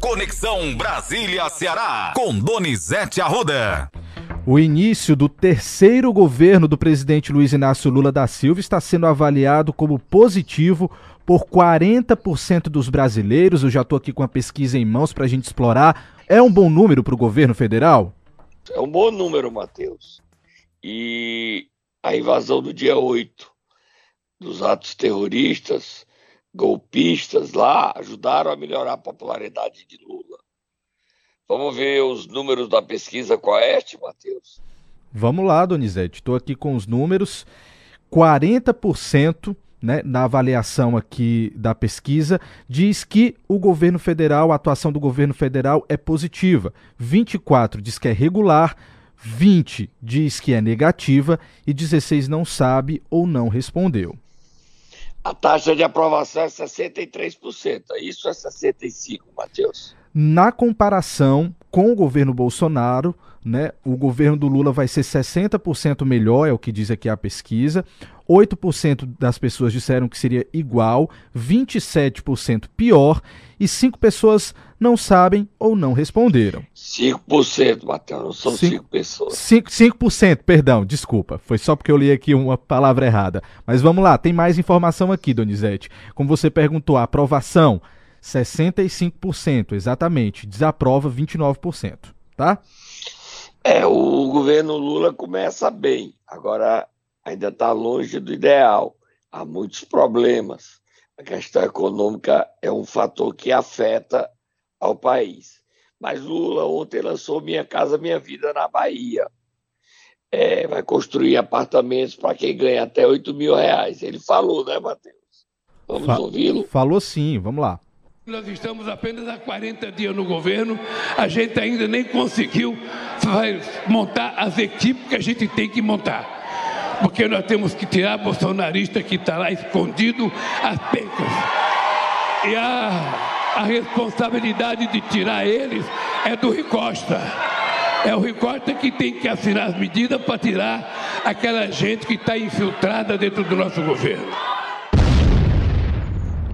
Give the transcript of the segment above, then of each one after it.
Conexão Brasília-Ceará, com Donizete Arruda. O início do terceiro governo do presidente Luiz Inácio Lula da Silva está sendo avaliado como positivo por 40% dos brasileiros. Eu já estou aqui com a pesquisa em mãos para a gente explorar. É um bom número para o governo federal? É um bom número, Matheus. E a invasão do dia 8 dos atos terroristas, golpistas lá, ajudaram a melhorar a popularidade de Lula. Vamos ver os números da pesquisa Coeste, Matheus? Vamos lá, Donizete. Estou aqui com os números. 40% né, na avaliação aqui da pesquisa, diz que o governo federal, a atuação do governo federal é positiva. 24 diz que é regular, 20 diz que é negativa e 16 não sabe ou não respondeu. A taxa de aprovação é 63%. Isso é 65%, Matheus. Na comparação com o governo Bolsonaro, né, o governo do Lula vai ser 60% melhor, é o que diz aqui a pesquisa. 8% das pessoas disseram que seria igual, 27% pior e 5 pessoas não sabem ou não responderam. 5%, Matheus, não são 5, 5 pessoas. 5%, 5%, perdão, desculpa. Foi só porque eu li aqui uma palavra errada. Mas vamos lá, tem mais informação aqui, Donizete. Como você perguntou, a aprovação, 65%, exatamente. Desaprova, 29%, tá? É, o governo Lula começa bem. Agora, ainda está longe do ideal. Há muitos problemas. A questão econômica é um fator que afeta ao país. Mas Lula ontem lançou Minha Casa Minha Vida na Bahia. É, vai construir apartamentos para quem ganha até 8 mil reais. Ele falou, né, Matheus? Vamos Fa ouvi-lo? Falou sim, vamos lá. Nós estamos apenas há 40 dias no governo, a gente ainda nem conseguiu montar as equipes que a gente tem que montar porque nós temos que tirar bolsonarista que está lá escondido as pencas. E a, a responsabilidade de tirar eles é do Ricosta. É o Ricosta que tem que assinar as medidas para tirar aquela gente que está infiltrada dentro do nosso governo.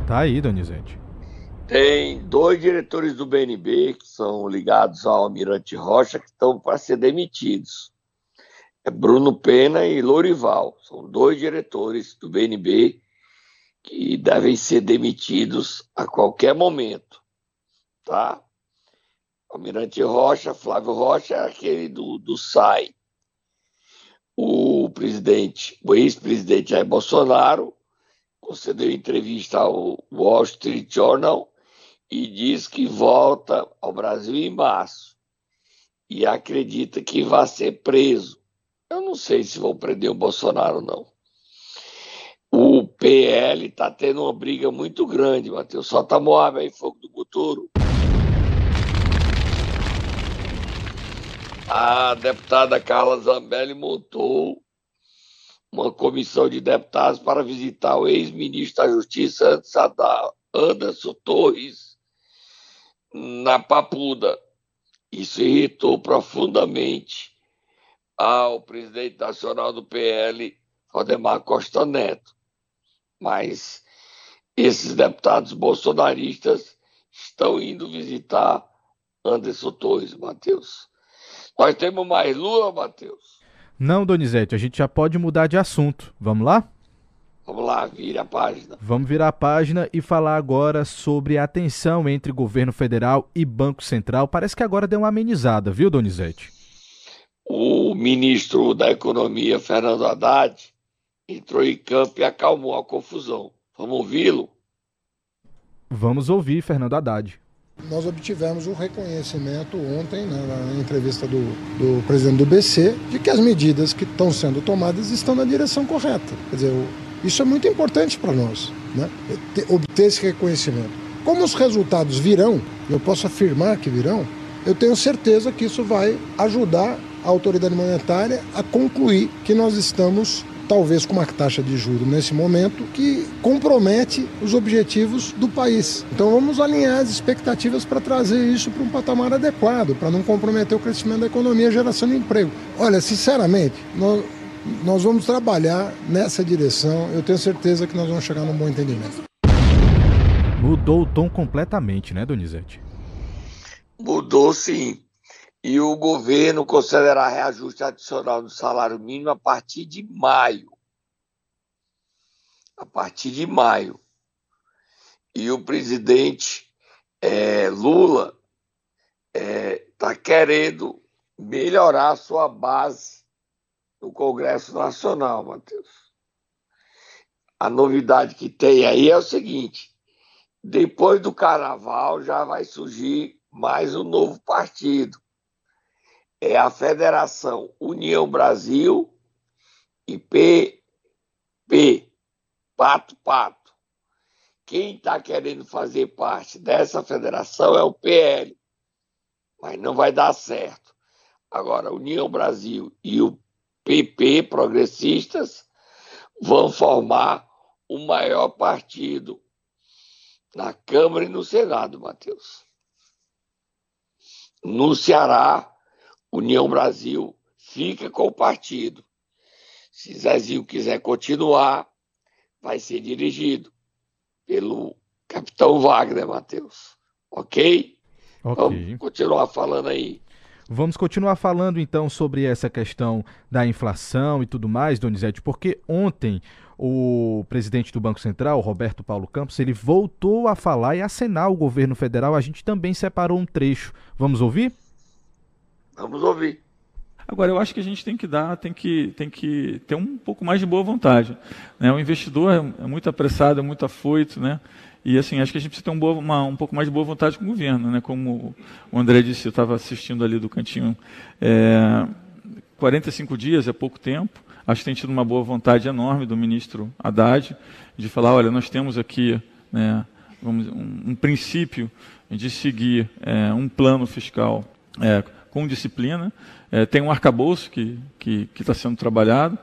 Tá aí, Donizete. Tem dois diretores do BNB que são ligados ao Almirante Rocha que estão para ser demitidos é Bruno Pena e Lorival. São dois diretores do BNB que devem ser demitidos a qualquer momento, tá? Almirante Rocha, Flávio Rocha é aquele do, do SAI. O presidente, o ex-presidente Jair Bolsonaro, concedeu entrevista ao Wall Street Journal e diz que volta ao Brasil em março e acredita que vai ser preso eu não sei se vão prender o Bolsonaro, não. O PL está tendo uma briga muito grande, Matheus. Solta Moab aí, fogo do futuro. A deputada Carla Zambelli montou uma comissão de deputados para visitar o ex-ministro da Justiça, Anderson Torres, na Papuda. Isso irritou profundamente ao presidente nacional do PL, Valdemar Costa Neto. Mas esses deputados bolsonaristas estão indo visitar Anderson Torres, Matheus. Nós temos mais Lula, Matheus? Não, Donizete, a gente já pode mudar de assunto. Vamos lá? Vamos lá, vire a página. Vamos virar a página e falar agora sobre a tensão entre governo federal e Banco Central. Parece que agora deu uma amenizada, viu, Donizete? o ministro da Economia, Fernando Haddad, entrou em campo e acalmou a confusão. Vamos ouvi-lo? Vamos ouvir Fernando Haddad. Nós obtivemos o reconhecimento ontem, né, na entrevista do, do, presidente do BC, de que as medidas que estão sendo tomadas estão na direção correta. Quer dizer, isso é muito importante para nós, né, obter esse reconhecimento. Como os resultados virão, eu posso afirmar que virão, eu tenho certeza que isso vai ajudar a autoridade monetária a concluir que nós estamos talvez com uma taxa de juros nesse momento que compromete os objetivos do país. Então vamos alinhar as expectativas para trazer isso para um patamar adequado, para não comprometer o crescimento da economia e a geração de emprego. Olha, sinceramente, nós, nós vamos trabalhar nessa direção. Eu tenho certeza que nós vamos chegar num bom entendimento. Mudou o tom completamente, né, Donizete? Mudou sim. E o governo considerará reajuste adicional no salário mínimo a partir de maio. A partir de maio. E o presidente é, Lula está é, tá querendo melhorar a sua base no Congresso Nacional, Matheus. A novidade que tem aí é o seguinte: depois do carnaval já vai surgir mais um novo partido. É a Federação União Brasil e PP, Pato Pato. Quem está querendo fazer parte dessa federação é o PL, mas não vai dar certo. Agora, União Brasil e o PP, progressistas, vão formar o maior partido na Câmara e no Senado, Matheus. No Ceará, União Brasil fica com o partido. Se Zezinho quiser continuar, vai ser dirigido pelo capitão Wagner, Matheus. Ok? Ok. Vamos continuar falando aí. Vamos continuar falando então sobre essa questão da inflação e tudo mais, Donizete, porque ontem o presidente do Banco Central, Roberto Paulo Campos, ele voltou a falar e acenar o governo federal. A gente também separou um trecho. Vamos ouvir? Vamos ouvir. Agora, eu acho que a gente tem que dar, tem que, tem que ter um pouco mais de boa vontade. Né? O investidor é, é muito apressado, é muito afoito, né? E assim, acho que a gente precisa ter um, boa, uma, um pouco mais de boa vontade com o governo, né? Como o André disse, eu estava assistindo ali do cantinho. É, 45 dias é pouco tempo. Acho que tem tido uma boa vontade enorme do ministro Haddad de falar, olha, nós temos aqui né, vamos, um, um princípio de seguir é, um plano fiscal é, com disciplina. É, tem um arcabouço que está sendo trabalhado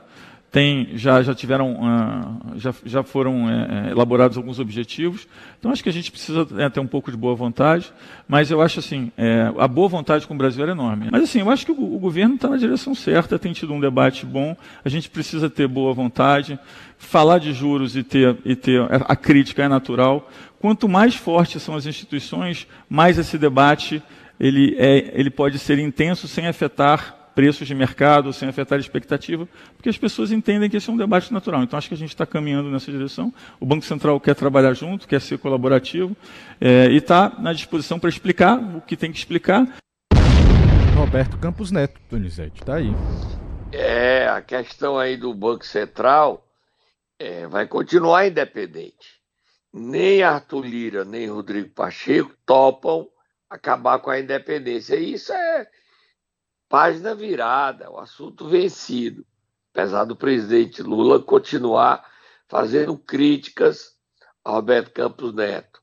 tem, já, já tiveram, uh, já, já foram é, elaborados alguns objetivos. Então acho que a gente precisa é, ter um pouco de boa vontade, mas eu acho assim, é, a boa vontade com o Brasil é enorme. Mas assim, eu acho que o, o governo está na direção certa, tem tido um debate bom, a gente precisa ter boa vontade, falar de juros e ter, e ter a crítica é natural. Quanto mais fortes são as instituições, mais esse debate ele, é, ele pode ser intenso sem afetar preços de mercado, sem afetar a expectativa, porque as pessoas entendem que esse é um debate natural. Então, acho que a gente está caminhando nessa direção. O Banco Central quer trabalhar junto, quer ser colaborativo é, e está na disposição para explicar o que tem que explicar. Roberto Campos Neto, Donizete, está aí. É, a questão aí do Banco Central é, vai continuar independente. Nem Arthur Lira, nem Rodrigo Pacheco topam acabar com a independência. E isso é página virada, o assunto vencido. Apesar do presidente Lula continuar fazendo críticas a Roberto Campos Neto.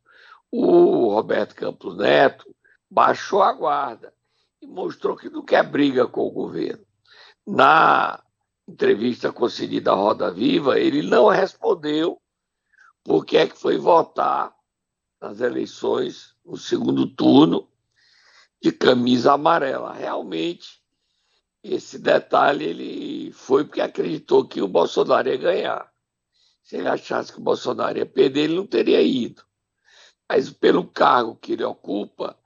O Roberto Campos Neto baixou a guarda e mostrou que não quer briga com o governo. Na entrevista concedida à Roda Viva, ele não respondeu por que é que foi votar nas eleições no segundo turno de camisa amarela. Realmente, esse detalhe ele foi porque acreditou que o Bolsonaro ia ganhar. Se ele achasse que o Bolsonaro ia perder, ele não teria ido. Mas pelo cargo que ele ocupa,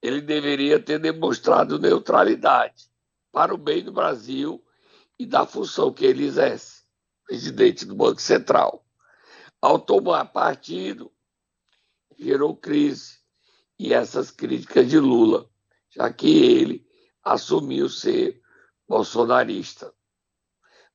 ele deveria ter demonstrado neutralidade para o bem do Brasil e da função que ele exerce, presidente do Banco Central. Ao tomar partido, gerou crise e essas críticas de Lula, já que ele assumiu ser bolsonarista.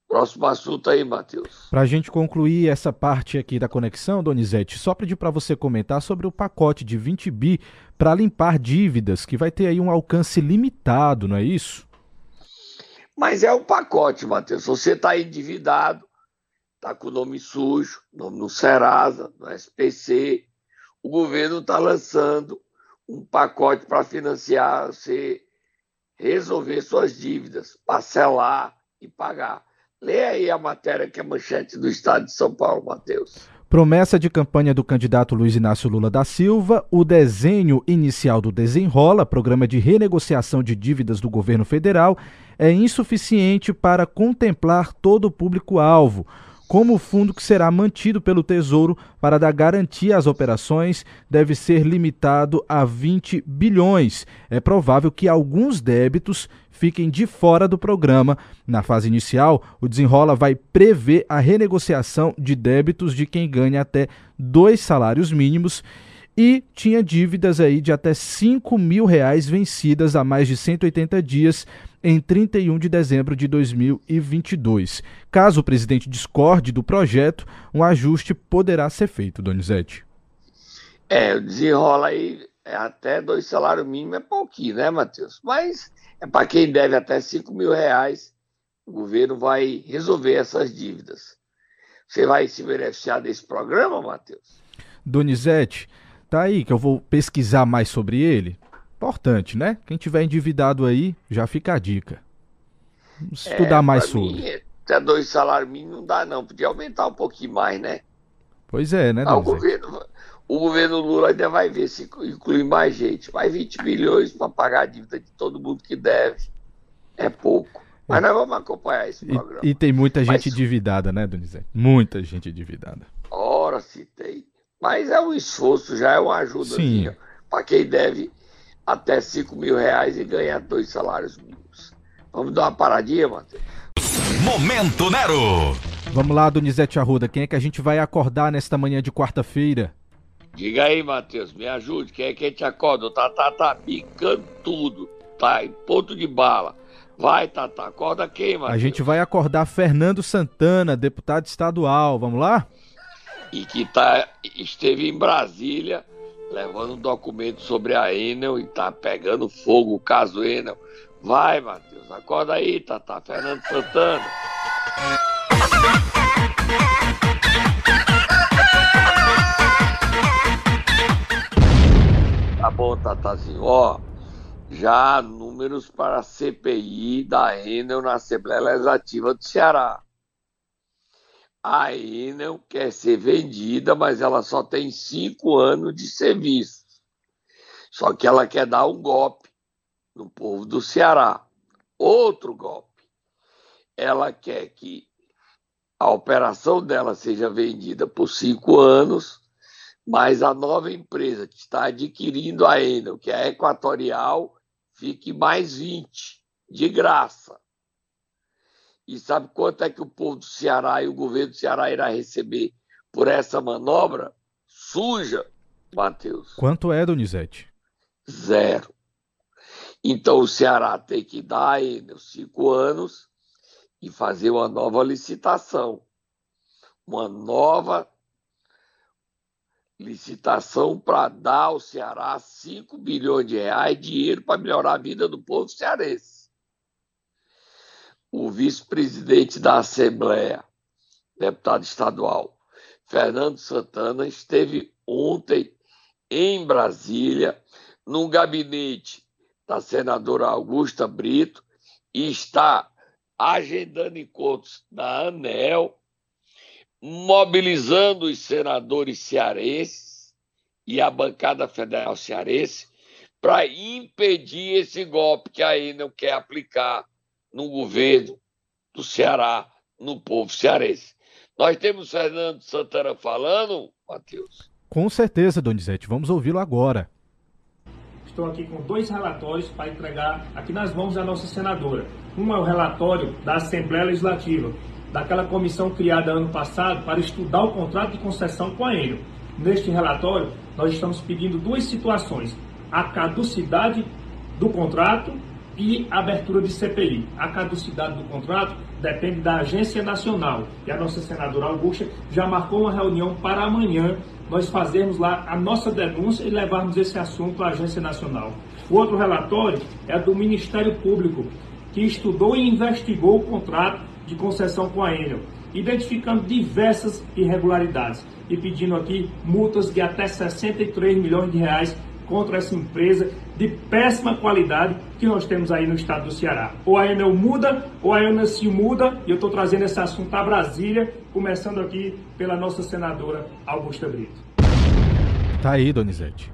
Próximo assunto aí, Matheus. Para a gente concluir essa parte aqui da conexão, Donizete, só pedir para você comentar sobre o pacote de 20 bi para limpar dívidas, que vai ter aí um alcance limitado, não é isso? Mas é um pacote, Matheus. Você está endividado, está com o nome sujo, nome no Serasa, no SPC, o governo está lançando um pacote para financiar você resolver suas dívidas, parcelar e pagar. Lê aí a matéria que é manchete do Estado de São Paulo, Matheus. Promessa de campanha do candidato Luiz Inácio Lula da Silva, o desenho inicial do Desenrola, programa de renegociação de dívidas do governo federal, é insuficiente para contemplar todo o público-alvo. Como o fundo que será mantido pelo Tesouro para dar garantia às operações deve ser limitado a 20 bilhões. É provável que alguns débitos fiquem de fora do programa. Na fase inicial, o Desenrola vai prever a renegociação de débitos de quem ganha até dois salários mínimos e tinha dívidas aí de até 5 mil reais vencidas há mais de 180 dias em 31 de dezembro de 2022. Caso o presidente discorde do projeto, um ajuste poderá ser feito, Donizete. É, desenrola aí é até dois salários mínimos é pouquinho, né, Matheus? Mas é para quem deve até 5 mil reais, o governo vai resolver essas dívidas. Você vai se beneficiar desse programa, Matheus? Donizete, Tá aí que eu vou pesquisar mais sobre ele. Importante, né? Quem tiver endividado aí, já fica a dica. Vamos estudar é, mais sobre. Mim, até dois salários mínimos não dá, não. Podia aumentar um pouquinho mais, né? Pois é, né, ah, o, governo, o governo Lula ainda vai ver se inclui mais gente. Mais 20 bilhões para pagar a dívida de todo mundo que deve. É pouco. Mas é. nós vamos acompanhar esse programa. E, e tem muita gente Mas... endividada, né, Donizete? Muita gente endividada. Ora, se tem. Mas é um esforço, já é uma ajuda para quem deve até 5 mil reais e ganha dois salários mínimos. Vamos dar uma paradinha, Matheus? Momento Nero! Vamos lá, Donizete Arruda, quem é que a gente vai acordar nesta manhã de quarta-feira? Diga aí, Matheus, me ajude, quem é que te acorda? O Tatá tá picando tudo, tá em ponto de bala. Vai, Tatá, acorda quem, Matheus? A gente vai acordar Fernando Santana, deputado estadual, vamos lá? e que tá, esteve em Brasília levando um documento sobre a Enel e tá pegando fogo o caso Enel. Vai, Matheus, acorda aí, Tata. Fernando Santana. Tá bom, Tatazinho. Ó, já números para a CPI da Enel na Assembleia Legislativa do Ceará a Enel quer ser vendida, mas ela só tem cinco anos de serviço. Só que ela quer dar um golpe no povo do Ceará. Outro golpe. Ela quer que a operação dela seja vendida por cinco anos, mas a nova empresa que está adquirindo a Enel, que é a Equatorial, fique mais 20, de graça. E sabe quanto é que o povo do Ceará e o governo do Ceará irá receber por essa manobra suja, Matheus? Quanto é, Donizete? Zero. Então o Ceará tem que dar aí nos cinco anos e fazer uma nova licitação. Uma nova licitação para dar ao Ceará 5 bilhões de reais, dinheiro para melhorar a vida do povo cearense o vice-presidente da Assembleia, deputado estadual, Fernando Santana, esteve ontem em Brasília, no gabinete da senadora Augusta Brito, e está agendando encontros na ANEL, mobilizando os senadores cearenses e a bancada federal cearense para impedir esse golpe que a Enel quer aplicar no governo do Ceará, no povo cearense. Nós temos Fernando Santana falando, Matheus? Com certeza, Donizete. Vamos ouvi-lo agora. Estou aqui com dois relatórios para entregar aqui nas mãos da nossa senadora. Um é o relatório da Assembleia Legislativa, daquela comissão criada ano passado para estudar o contrato de concessão com a Enel. Neste relatório, nós estamos pedindo duas situações: a caducidade do contrato e abertura de CPI. A caducidade do contrato depende da Agência Nacional. E a nossa senadora Augusta já marcou uma reunião para amanhã nós fazermos lá a nossa denúncia e levarmos esse assunto à Agência Nacional. O outro relatório é do Ministério Público, que estudou e investigou o contrato de concessão com a Enel, identificando diversas irregularidades e pedindo aqui multas de até 63 milhões de reais contra essa empresa de péssima qualidade que nós temos aí no estado do Ceará. Ou a Enel muda, ou a Enel se muda, e eu estou trazendo esse assunto a Brasília, começando aqui pela nossa senadora Augusta Brito. Tá aí, Donizete.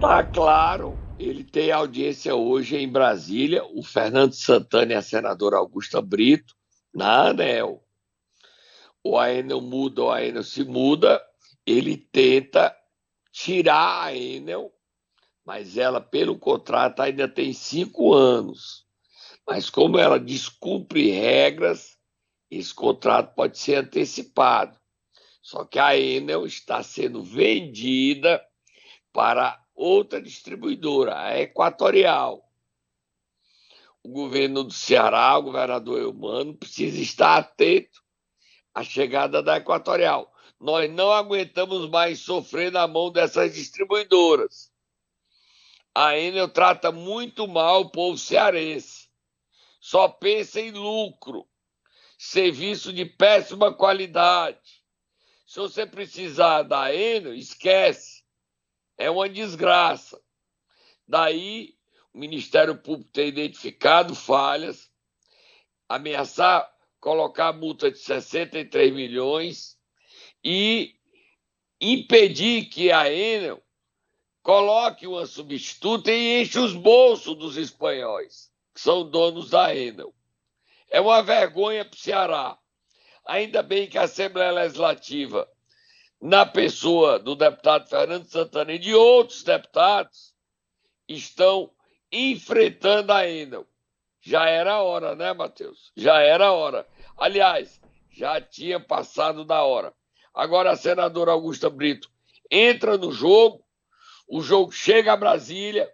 Tá claro. Ele tem audiência hoje em Brasília, o Fernando Santana e a senadora Augusta Brito, na ANEL. o Enel muda, o Enel se muda, ele tenta tirar a Enel, mas ela, pelo contrato, ainda tem cinco anos. Mas como ela descumpre regras, esse contrato pode ser antecipado. Só que a Enel está sendo vendida para outra distribuidora, a Equatorial. O governo do Ceará, o governador Eumano, precisa estar atento à chegada da Equatorial. Nós não aguentamos mais sofrer na mão dessas distribuidoras. A Enel trata muito mal o povo cearense. Só pensa em lucro, serviço de péssima qualidade. Se você precisar da Enel, esquece. É uma desgraça. Daí, o Ministério Público ter identificado falhas, ameaçar colocar multa de 63 milhões e impedir que a Enel coloque uma substituta e enche os bolsos dos espanhóis, que são donos da Enel. É uma vergonha para o Ceará. Ainda bem que a Assembleia Legislativa, na pessoa do deputado Fernando Santana e de outros deputados, estão enfrentando a Enel. Já era hora, né, Matheus? Já era hora. Aliás, já tinha passado da hora. Agora a senadora Augusta Brito entra no jogo, o jogo chega a Brasília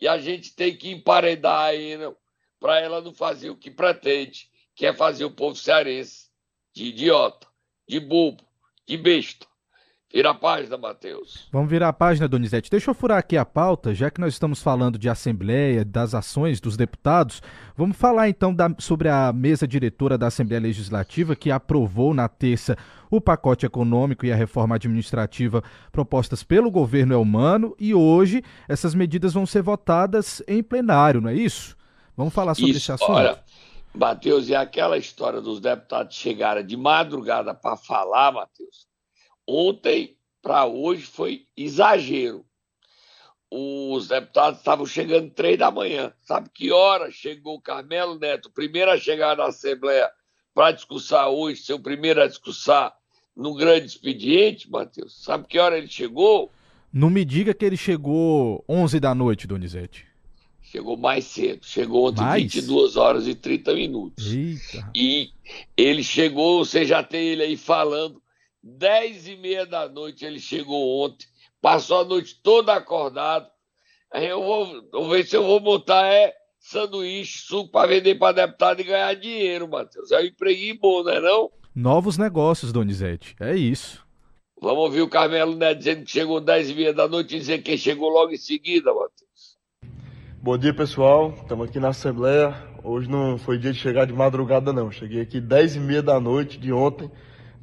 e a gente tem que emparedar a Enel para ela não fazer o que pretende, que é fazer o povo cearense de idiota, de bobo, de besta. Vira a página, Matheus. Vamos virar a página, Donizete. Deixa eu furar aqui a pauta, já que nós estamos falando de Assembleia, das ações dos deputados. Vamos falar então da, sobre a mesa diretora da Assembleia Legislativa, que aprovou na terça o pacote econômico e a reforma administrativa propostas pelo governo Elmano. E hoje essas medidas vão ser votadas em plenário, não é isso? Vamos falar sobre Isso, esse assunto. Olha, Matheus, é aquela história dos deputados chegarem de madrugada para falar, Matheus. Ontem para hoje foi exagero. Os deputados estavam chegando três da manhã. Sabe que hora chegou o Carmelo Neto, primeiro a chegar na Assembleia para discursar hoje, ser o primeiro a discursar no grande expediente, Matheus? Sabe que hora ele chegou? Não me diga que ele chegou 11 da noite, Donizete. Chegou mais cedo. Chegou ontem Mais? 22 horas e 30 minutos. Eita. E ele chegou, você já tem ele aí falando, 10 e meia da noite ele chegou ontem, passou a noite toda acordado. Aí eu vou, vou ver se eu vou montar é, sanduíche, suco para vender para deputado e ganhar dinheiro, Matheus. É um empreguinho bom, não é não? Novos negócios, Donizete. É isso. Vamos ouvir o Carmelo Neto dizendo que chegou 10 e meia da noite e dizer quem chegou logo em seguida, Matheus. Bom dia, pessoal. Estamos aqui na Assembleia. Hoje não foi dia de chegar de madrugada, não. Cheguei aqui 10 e meia da noite de ontem.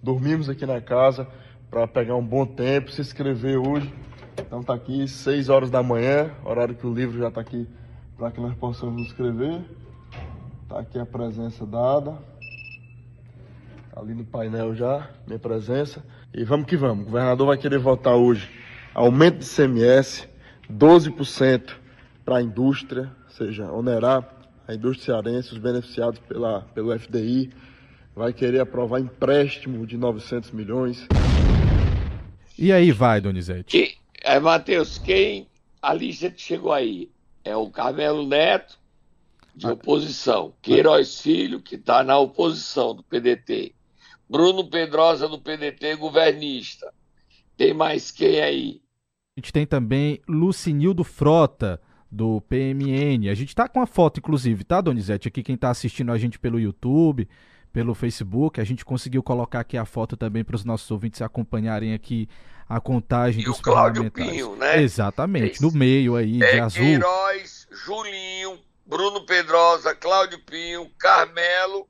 Dormimos aqui na casa para pegar um bom tempo, se inscrever hoje. Então tá aqui 6 horas da manhã, horário que o livro já está aqui para que nós possamos nos inscrever. Tá aqui a presença dada. Tá ali no painel já, minha presença. E vamos que vamos. O governador vai querer votar hoje aumento de CMS, 12% para a indústria, ou seja, onerar a indústria cearense, os beneficiados pela, pelo FDI. Vai querer aprovar empréstimo de 900 milhões. E aí vai, Donizete. É, Matheus, quem a lista que chegou aí é o Carmelo Neto, de oposição. Queiroz Filho, que está na oposição do PDT. Bruno Pedrosa, do PDT, governista. Tem mais quem aí? A gente tem também Lucinildo Frota, do PMN. A gente tá com a foto, inclusive, tá, Donizete? Aqui quem tá assistindo a gente pelo YouTube, pelo Facebook, a gente conseguiu colocar aqui a foto também para os nossos ouvintes acompanharem aqui a contagem E dos o Cláudio parlamentares. Pinho, né? Exatamente, É no meio aí, de É azul. Queiroz, Julinho, Bruno Pedrosa, Cláudio Pinho, Carmelo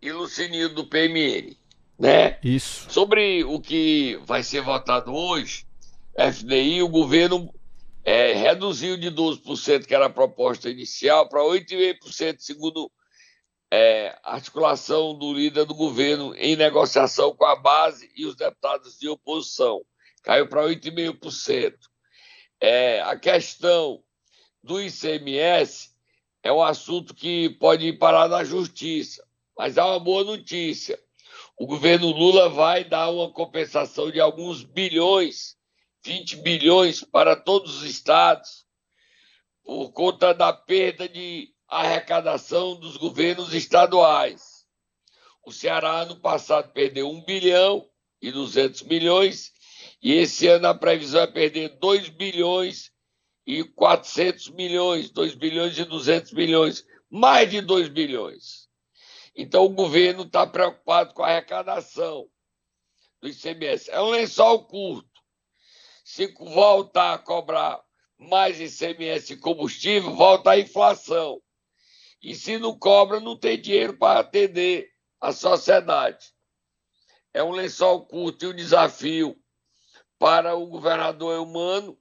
e Lucinildo do PMN, né? Isso. Sobre o que vai ser votado hoje, FDI, o governo é, reduziu de 12%, que era a proposta inicial, para 8,5%, segundo é, articulação do líder do governo em negociação com a base e os deputados de oposição. Caiu para 8,5%. É, a questão do ICMS é um assunto que pode ir parar na justiça, mas há uma boa notícia. O governo Lula vai dar uma compensação de alguns bilhões, 20 bilhões para todos os estados, por conta da perda de arrecadação dos governos estaduais. O Ceará, ano passado, perdeu 1 bilhão e 200 milhões, e esse ano a previsão é perder 2 bilhões e 400 milhões, 2 bilhões e 200 milhões, mais de 2 bilhões. Então o governo está preocupado com a arrecadação do ICMS. É um lençol curto. Se voltar a cobrar mais ICMS e combustível, volta a inflação. E se não cobra, não tem dinheiro para atender a sociedade. É um lençol curto e um desafio para o governador humano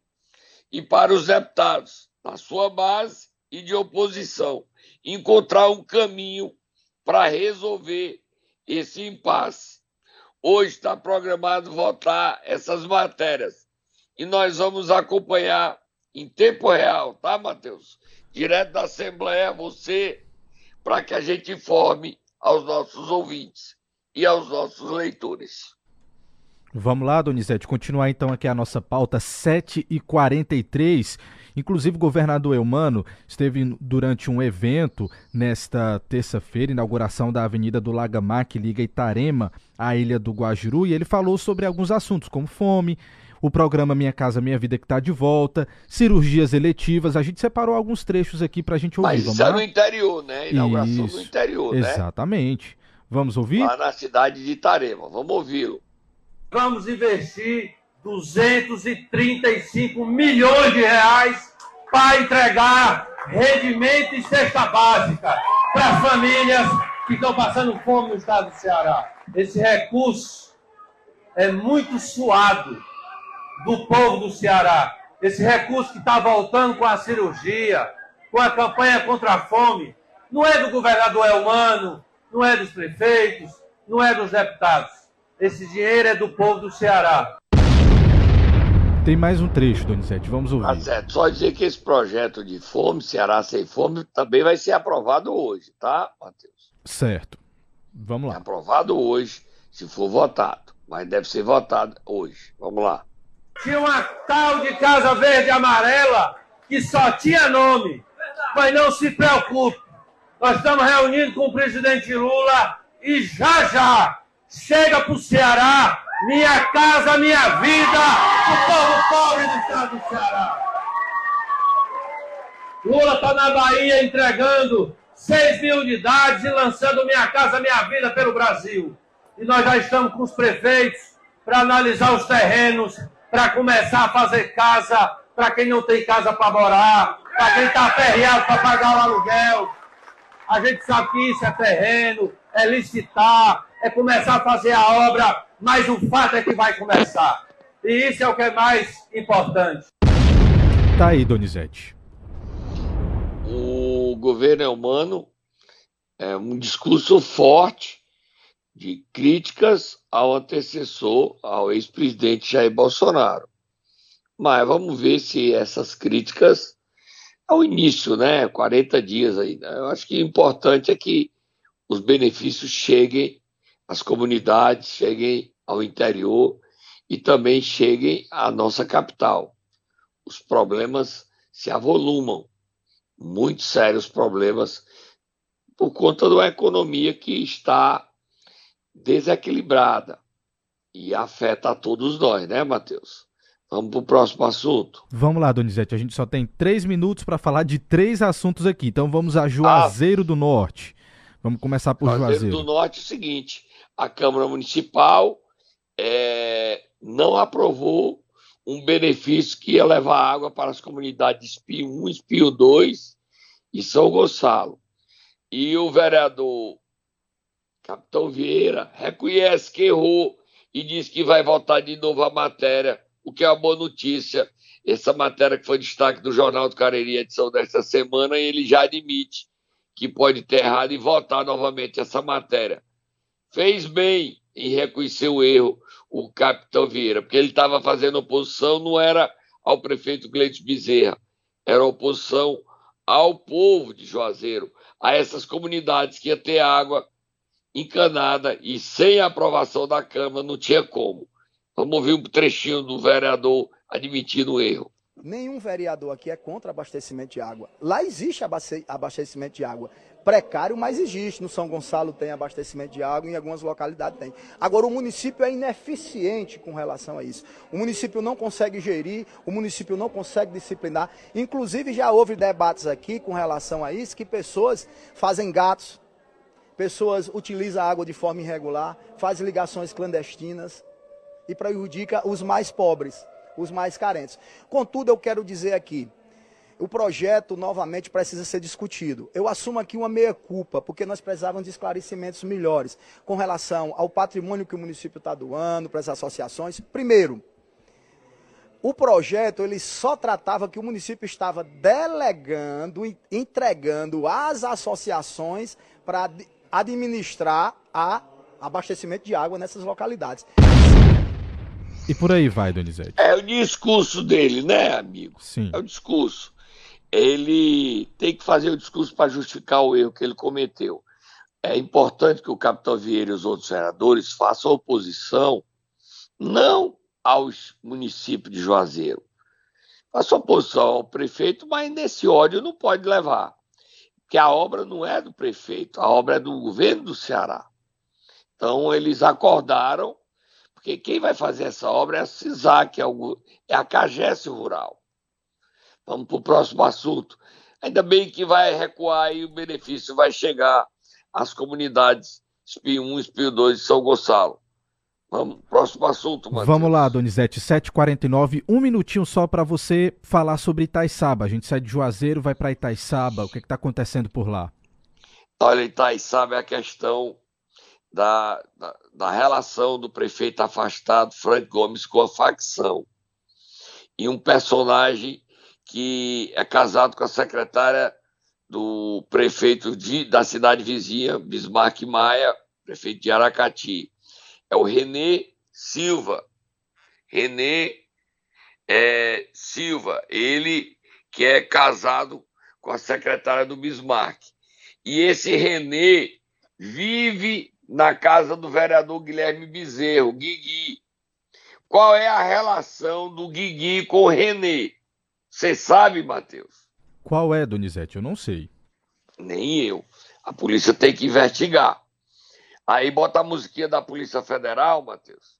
e para os deputados, na sua base e de oposição, encontrar um caminho para resolver esse impasse. Hoje está programado votar essas matérias e nós vamos acompanhar em tempo real, tá, Matheus? Direto da Assembleia, você, para que a gente informe aos nossos ouvintes e aos nossos leitores. Vamos lá, Donizete, continuar então aqui a nossa pauta 7 e 43 Inclusive, o governador Eumano esteve durante um evento nesta terça-feira, inauguração da Avenida do Lagamar, que liga Itarema à Ilha do Guajiru, e ele falou sobre alguns assuntos, como fome, o programa Minha Casa Minha Vida que está de volta, cirurgias eletivas. A gente separou alguns trechos aqui para a gente ouvir. Mas isso é no interior, né? Inauguração isso, no interior, né? Exatamente. Vamos ouvir? Lá na cidade de Itarema. Vamos ouvi-lo. Vamos investir 235 milhões de reais para entregar rendimento e cesta básica para as famílias que estão passando fome no estado do Ceará. Esse recurso é muito suado do povo do Ceará. Esse recurso que está voltando com a cirurgia, com a campanha contra a fome, não é do governador Elmano, não é dos prefeitos, não é dos deputados esse dinheiro é do povo do Ceará. Tem mais um trecho, Donizete, vamos ouvir. Tá certo. Só dizer que esse projeto de fome, Ceará sem fome, também vai ser aprovado hoje, tá, Matheus? Certo. Vamos lá. É aprovado hoje, se for votado. Mas deve ser votado hoje. Vamos lá. Tinha uma tal de Casa Verde Amarela que só tinha nome. Mas não se preocupe. Nós estamos reunindo com o presidente Lula e já já chega para o Ceará, minha casa, minha vida, o povo pobre do estado do Ceará. Lula está na Bahia entregando 6 mil unidades e lançando Minha Casa Minha Vida pelo Brasil. E nós já estamos com os prefeitos para analisar os terrenos, para começar a fazer casa para quem não tem casa para morar, para quem está aperreado para pagar o aluguel. A gente sabe que isso é terreno, é licitar, é começar a fazer a obra, mas o fato é que vai começar. E isso é o que é mais importante. Tá aí, Donizete. O governo é humano, é um discurso forte de críticas ao antecessor, ao ex-presidente Jair Bolsonaro. Mas vamos ver se essas críticas ao início, né? 40 dias aí. Né? Eu acho que o importante é que os benefícios cheguem as comunidades, cheguem ao interior e também cheguem à nossa capital. Os problemas se avolumam, muito sérios problemas, por conta de uma economia que está desequilibrada e afeta a todos nós, né, Matheus? Vamos para o próximo assunto. Vamos lá, Donizete. A gente só tem três minutos para falar de três assuntos aqui. Então vamos a Juazeiro ah, do Norte. Vamos começar por Juazeiro. Juazeiro do Norte é o seguinte: a Câmara Municipal é, não aprovou um benefício que ia levar água para as comunidades Espio 1, Espio 2 e São Gonçalo. E o vereador Capitão Vieira reconhece que errou e diz que vai votar de novo a matéria, o que é uma boa notícia. Essa matéria que foi destaque do Jornal do Cariri, edição desta semana, ele já admite que pode ter errado e votar novamente essa matéria fez bem em reconhecer o erro o capitão Vieira, porque ele estava fazendo oposição, não era ao prefeito Gleito Bezerra, era oposição ao povo de Juazeiro, a essas comunidades que ia ter água encanada e sem aprovação da Câmara não tinha como. Vamos ouvir um trechinho do vereador admitindo o erro. Nenhum vereador aqui é contra abastecimento de água. Lá existe abastecimento de água. Precário, mas existe. No São Gonçalo tem abastecimento de água, em algumas localidades tem. Agora, o município é ineficiente com relação a isso. O município não consegue gerir, o município não consegue disciplinar. Inclusive, já houve debates aqui com relação a isso, que pessoas fazem gatos, pessoas utilizam a água de forma irregular, fazem ligações clandestinas e prejudica os mais pobres os mais carentes. Contudo, eu quero dizer aqui, o projeto novamente precisa ser discutido. Eu assumo aqui uma meia-culpa, porque nós precisávamos de esclarecimentos melhores com relação ao patrimônio que o município está doando para as associações. Primeiro, o projeto ele só tratava que o município estava delegando, entregando às associações para administrar a abastecimento de água nessas localidades. E por aí vai, Donizete. É o discurso dele, né, amigo? Sim. É o discurso. Ele tem que fazer o discurso para justificar o erro que ele cometeu. É importante que o capitão Vieira e os outros senadores façam oposição não aos municípios de Juazeiro. Façam oposição ao prefeito, mas nesse ódio não pode levar. Porque a obra não é do prefeito, a obra é do governo do Ceará. Então, eles acordaram porque quem vai fazer essa obra é a CISAC, é, é a Cagesse Rural. Vamos para o próximo assunto. Ainda bem que vai recuar e o benefício vai chegar às comunidades Espio 1 e Espio 2 de São Gonçalo. Vamos, próximo assunto, Matheus. Vamos lá, Donizete, 7h49, um minutinho só para você falar sobre Itaiçaba. A gente sai de Juazeiro, vai para Itaiçaba. O que está acontecendo por lá? Olha, Itaiçaba é a questão da, da, da, relação do prefeito afastado Frank Gomes com a facção. E um personagem que é casado com a secretária do prefeito de, da cidade vizinha, Bismarck Maia, prefeito de Aracati. É o Renê Silva. Renê é, Silva, ele que é casado com a secretária do Bismarck. E esse Renê vive na casa do vereador Guilherme Bezerro, Guigui. Qual é a relação do Guigui com o Renê? Você sabe, Matheus? Qual é, Donizete? Eu não sei. Nem eu. A polícia tem que investigar. Aí bota a musiquinha da Polícia Federal, Matheus.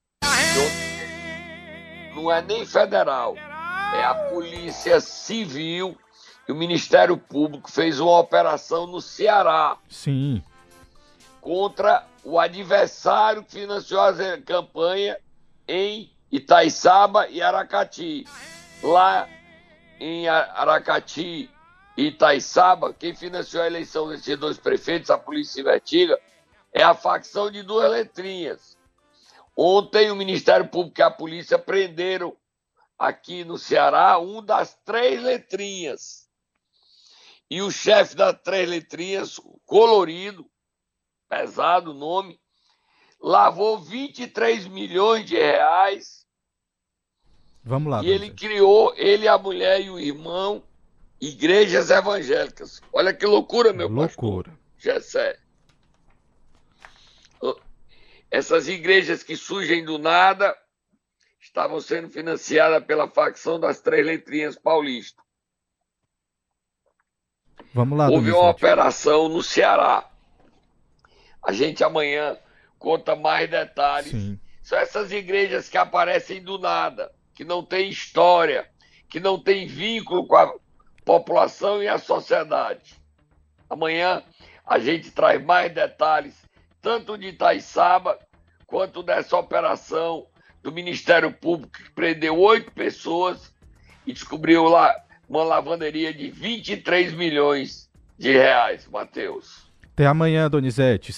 Não é nem federal, é a Polícia Civil e o Ministério Público fez uma operação no Ceará. Sim. Contra o adversário que financiou a campanha em Itaiçaba e Aracati. Lá em Aracati e Itaiçaba, quem financiou a eleição desses dois prefeitos, a polícia investiga, é a facção de duas letrinhas. Ontem o Ministério Público e a polícia prenderam aqui no Ceará um das três letrinhas. E o chefe das três letrinhas, colorido, pesado o nome, lavou 23 milhões de reais. Vamos lá. E ele criou, ele, a mulher e o irmão, igrejas evangélicas. Olha que loucura, meu loucura. pastor. Gessé. Essas igrejas que surgem do nada estavam sendo financiadas pela facção das Três Letrinhas Paulista. Vamos lá, Houve uma operação no Ceará a gente amanhã conta mais detalhes. Sim. São essas igrejas que aparecem do nada, que não têm história, que não têm vínculo com a população e a sociedade. Amanhã a gente traz mais detalhes, tanto de Itaiçaba quanto dessa operação do Ministério Público que prendeu oito pessoas e descobriu lá uma lavanderia de 23 milhões de reais, Matheus. Até amanhã, Donizete.